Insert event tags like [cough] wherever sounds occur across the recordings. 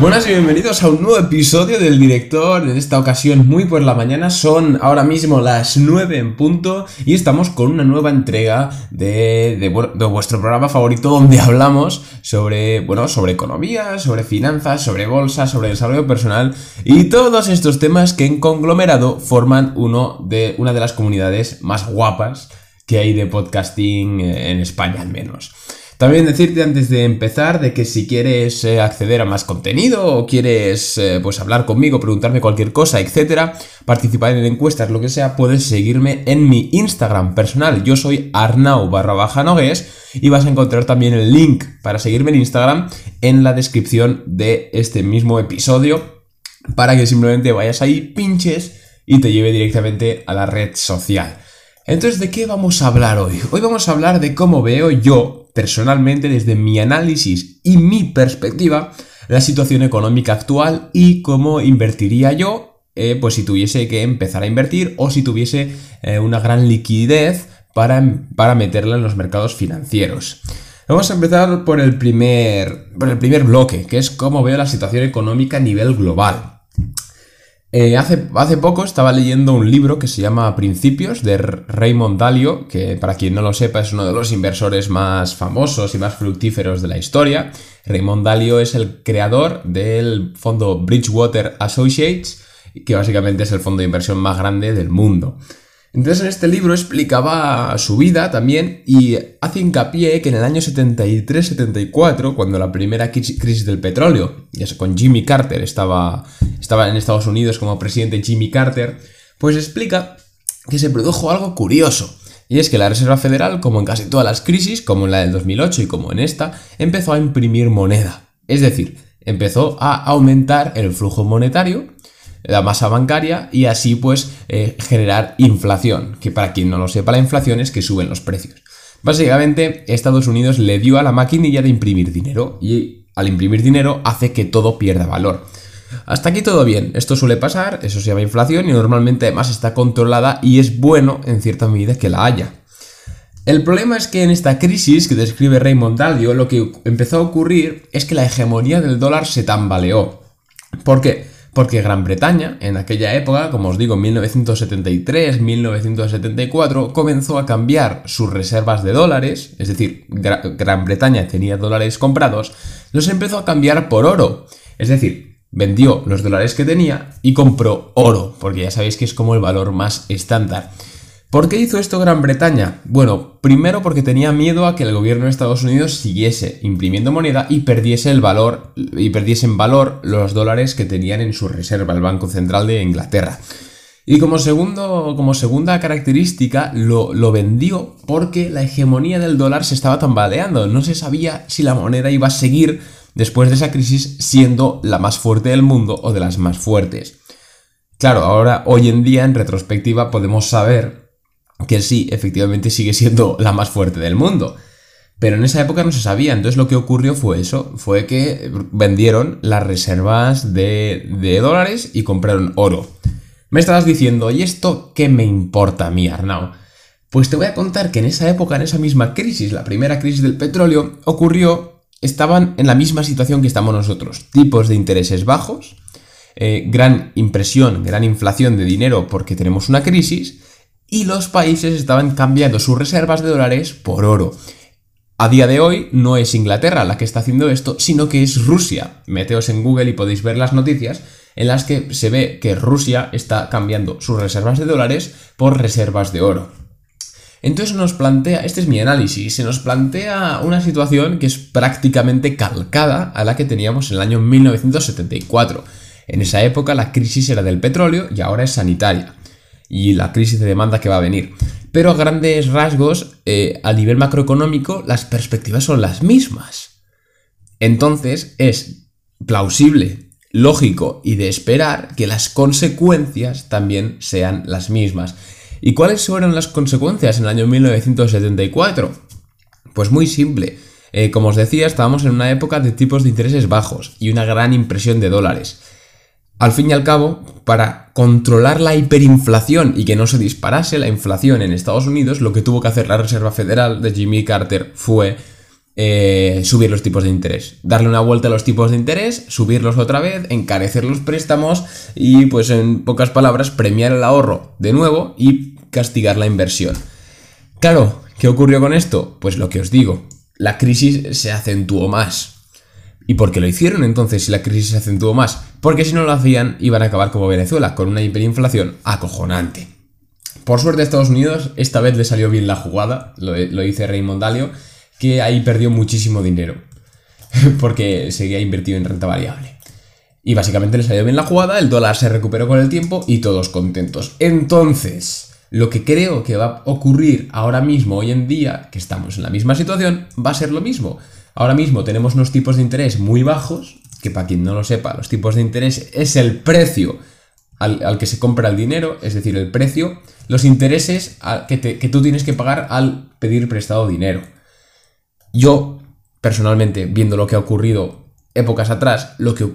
Buenas y bienvenidos a un nuevo episodio del director, en esta ocasión muy por la mañana, son ahora mismo las 9 en punto y estamos con una nueva entrega de, de, de, vuestro programa favorito donde hablamos sobre, bueno, sobre economía, sobre finanzas, sobre bolsa, sobre desarrollo personal y todos estos temas que en conglomerado forman uno de, una de las comunidades más guapas que hay de podcasting en España al menos. También decirte antes de empezar de que si quieres eh, acceder a más contenido o quieres eh, pues hablar conmigo, preguntarme cualquier cosa, etcétera, participar en encuestas, lo que sea, puedes seguirme en mi Instagram personal. Yo soy Arnau barra baja nogues y vas a encontrar también el link para seguirme en Instagram en la descripción de este mismo episodio para que simplemente vayas ahí, pinches y te lleve directamente a la red social. Entonces, ¿de qué vamos a hablar hoy? Hoy vamos a hablar de cómo veo yo personalmente desde mi análisis y mi perspectiva la situación económica actual y cómo invertiría yo eh, pues si tuviese que empezar a invertir o si tuviese eh, una gran liquidez para, para meterla en los mercados financieros. Vamos a empezar por el, primer, por el primer bloque, que es cómo veo la situación económica a nivel global. Eh, hace, hace, poco estaba leyendo un libro que se llama Principios de Raymond Dalio, que para quien no lo sepa es uno de los inversores más famosos y más fructíferos de la historia. Raymond Dalio es el creador del fondo Bridgewater Associates, que básicamente es el fondo de inversión más grande del mundo. Entonces en este libro explicaba su vida también y hace hincapié que en el año 73-74, cuando la primera crisis del petróleo, ya con Jimmy Carter, estaba, estaba en Estados Unidos como presidente Jimmy Carter, pues explica que se produjo algo curioso. Y es que la Reserva Federal, como en casi todas las crisis, como en la del 2008 y como en esta, empezó a imprimir moneda. Es decir, empezó a aumentar el flujo monetario la masa bancaria y así pues eh, generar inflación, que para quien no lo sepa la inflación es que suben los precios. Básicamente Estados Unidos le dio a la maquinilla de imprimir dinero y al imprimir dinero hace que todo pierda valor. Hasta aquí todo bien, esto suele pasar, eso se llama inflación y normalmente además está controlada y es bueno en cierta medida que la haya. El problema es que en esta crisis que describe Raymond Dalio lo que empezó a ocurrir es que la hegemonía del dólar se tambaleó. ¿Por qué? Porque Gran Bretaña, en aquella época, como os digo, 1973-1974, comenzó a cambiar sus reservas de dólares, es decir, Gran Bretaña tenía dólares comprados, los empezó a cambiar por oro. Es decir, vendió los dólares que tenía y compró oro, porque ya sabéis que es como el valor más estándar. ¿Por qué hizo esto Gran Bretaña? Bueno, primero porque tenía miedo a que el gobierno de Estados Unidos siguiese imprimiendo moneda y perdiese el valor y perdiesen valor los dólares que tenían en su reserva el Banco Central de Inglaterra. Y como, segundo, como segunda característica, lo, lo, vendió porque la hegemonía del dólar se estaba tambaleando. No se sabía si la moneda iba a seguir después de esa crisis siendo la más fuerte del mundo o de las más fuertes. Claro, ahora, hoy en día, en retrospectiva, podemos saber que sí, efectivamente sigue siendo la más fuerte del mundo. Pero en esa época no se sabía, entonces lo que ocurrió fue eso, fue que vendieron las reservas de, de dólares y compraron oro. Me estabas diciendo, ¿y esto qué me importa a mí, Arnau? Pues te voy a contar que en esa época, en esa misma crisis, la primera crisis del petróleo, ocurrió, estaban en la misma situación que estamos nosotros. Tipos de intereses bajos, eh, gran impresión, gran inflación de dinero porque tenemos una crisis, y los países estaban cambiando sus reservas de dólares por oro. A día de hoy no es Inglaterra la que está haciendo esto, sino que es Rusia. Meteos en Google y podéis ver las noticias en las que se ve que Rusia está cambiando sus reservas de dólares por reservas de oro. Entonces nos plantea, este es mi análisis, se nos plantea una situación que es prácticamente calcada a la que teníamos en el año 1974. En esa época la crisis era del petróleo y ahora es sanitaria y la crisis de demanda que va a venir. Pero a grandes rasgos, eh, a nivel macroeconómico, las perspectivas son las mismas. Entonces es plausible, lógico y de esperar que las consecuencias también sean las mismas. ¿Y cuáles fueron las consecuencias en el año 1974? Pues muy simple. Eh, como os decía, estábamos en una época de tipos de intereses bajos y una gran impresión de dólares. Al fin y al cabo, para controlar la hiperinflación y que no se disparase la inflación en Estados Unidos, lo que tuvo que hacer la Reserva Federal de Jimmy Carter fue eh, subir los tipos de interés. Darle una vuelta a los tipos de interés, subirlos otra vez, encarecer los préstamos y, pues en pocas palabras, premiar el ahorro de nuevo y castigar la inversión. Claro, ¿qué ocurrió con esto? Pues lo que os digo, la crisis se acentuó más. ¿Y por qué lo hicieron entonces si la crisis se acentuó más? Porque si no lo hacían iban a acabar como Venezuela, con una hiperinflación acojonante. Por suerte a Estados Unidos esta vez le salió bien la jugada, lo, lo dice Raymond Dalio, que ahí perdió muchísimo dinero, [laughs] porque seguía invertido en renta variable. Y básicamente le salió bien la jugada, el dólar se recuperó con el tiempo y todos contentos. Entonces, lo que creo que va a ocurrir ahora mismo, hoy en día, que estamos en la misma situación, va a ser lo mismo. Ahora mismo tenemos unos tipos de interés muy bajos, que para quien no lo sepa, los tipos de interés es el precio al, que se compra el dinero, es decir, el precio, los intereses que, que tú tienes que pagar al pedir prestado dinero. Yo, personalmente, viendo lo que ha ocurrido épocas atrás, lo que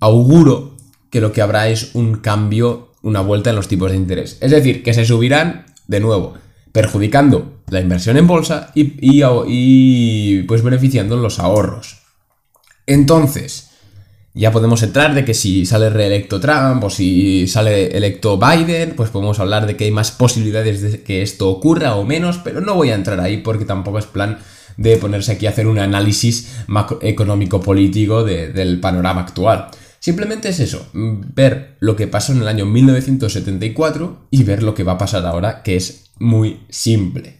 auguro que lo que habrá es un cambio, una vuelta en los tipos de interés. Es decir, que se subirán de nuevo, perjudicando la inversión en bolsa y, pues beneficiando los ahorros. Entonces, ya podemos entrar de que si sale reelecto Trump o si sale electo Biden, pues podemos hablar de que hay más posibilidades de que esto ocurra o menos, pero no voy a entrar ahí porque tampoco es plan de ponerse aquí a hacer un análisis económico-político del panorama actual. Simplemente es eso, ver lo que pasó en el año 1974 y ver lo que va a pasar ahora, que es muy simple.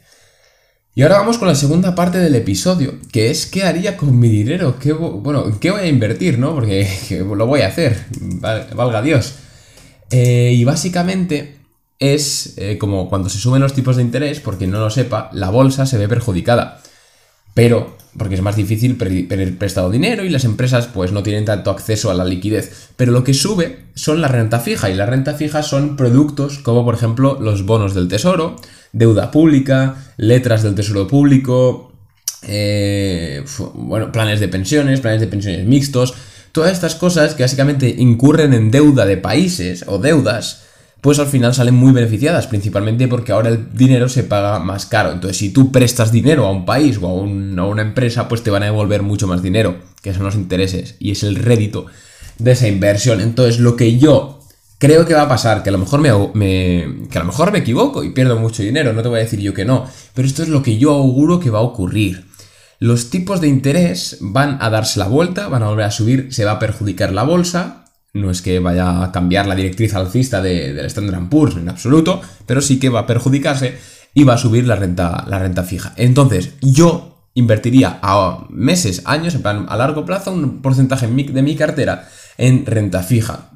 Y ahora vamos con la segunda parte del episodio, que es qué haría con mi dinero, ¿Qué, bueno, qué voy a invertir, ¿no? Porque [laughs] lo voy a hacer, valga Dios. Eh, y básicamente es eh, como cuando se suben los tipos de interés, porque no lo sepa, la bolsa se ve perjudicada pero porque es más difícil pedir prestado dinero y las empresas pues no tienen tanto acceso a la liquidez. Pero lo que sube son la renta fija y la renta fija son productos como por ejemplo los bonos del tesoro, deuda pública, letras del tesoro público, eh, bueno, planes de pensiones, planes de pensiones mixtos, todas estas cosas que básicamente incurren en deuda de países o deudas pues al final salen muy beneficiadas, principalmente porque ahora el dinero se paga más caro. Entonces, si tú prestas dinero a un país o a, una empresa, pues te van a devolver mucho más dinero, que son los intereses, y es el rédito de esa inversión. Entonces, lo que yo creo que va a pasar, que a lo mejor me, que a lo mejor me equivoco y pierdo mucho dinero, no te voy a decir yo que no, pero esto es lo que yo auguro que va a ocurrir. Los tipos de interés van a darse la vuelta, van a volver a subir, se va a perjudicar la bolsa, no es que vaya a cambiar la directriz alcista de, del Standard Poor's en absoluto, pero sí que va a perjudicarse y va a subir la renta, la renta fija. Entonces, yo invertiría a meses, años, en plan a largo plazo, un porcentaje de mi cartera en renta fija.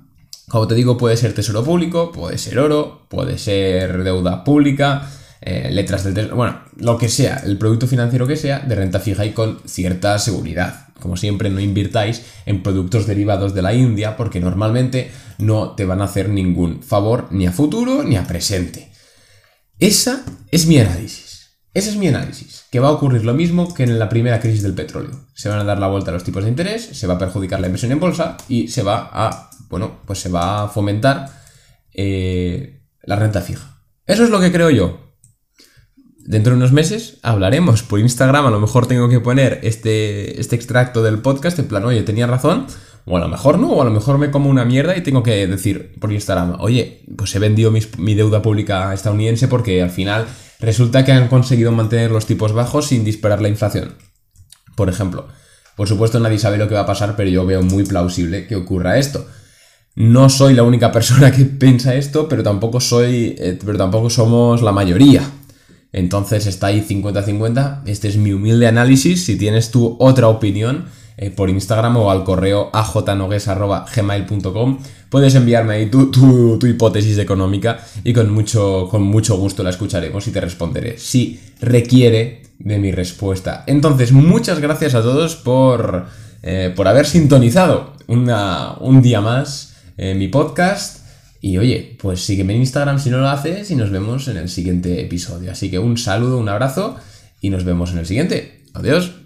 Como te digo, puede ser tesoro público, puede ser oro, puede ser deuda pública, eh, letras del tesoro, bueno, lo que sea, el producto financiero que sea, de renta fija y con cierta seguridad. Como siempre, no invirtáis en productos derivados de la India porque normalmente no te van a hacer ningún favor ni a futuro ni a presente. Esa es mi análisis. Ese es mi análisis. Que va a ocurrir lo mismo que en la primera crisis del petróleo. Se van a dar la vuelta a los tipos de interés, se va a perjudicar la inversión en bolsa y se va a, bueno, pues se va a fomentar eh, la renta fija. Eso es lo que creo yo dentro de unos meses hablaremos por Instagram. A lo mejor tengo que poner este, este extracto del podcast en plan, oye, tenía razón. O a lo mejor no, o a lo mejor me como una mierda y tengo que decir por Instagram, oye, pues he vendido mi deuda pública estadounidense porque al final resulta que han conseguido mantener los tipos bajos sin disparar la inflación. Por ejemplo. Por supuesto nadie sabe lo que va a pasar, pero yo veo muy plausible que ocurra esto. No soy la única persona que [laughs] piensa esto, pero tampoco soy. Eh, pero tampoco somos la mayoría. Entonces está ahí 50-50. Este es mi humilde análisis. Si tienes tú otra opinión eh, por Instagram o al correo ajnogues.gmail.com puedes enviarme ahí tu, tu, hipótesis económica y con mucho, con mucho gusto la escucharemos y te responderé si requiere de mi respuesta. Entonces, muchas gracias a todos por, eh, por haber sintonizado un día más eh, mi podcast. Y oye, pues sígueme en Instagram si no lo haces y nos vemos en el siguiente episodio. Así que un saludo, un abrazo y nos vemos en el siguiente. Adiós.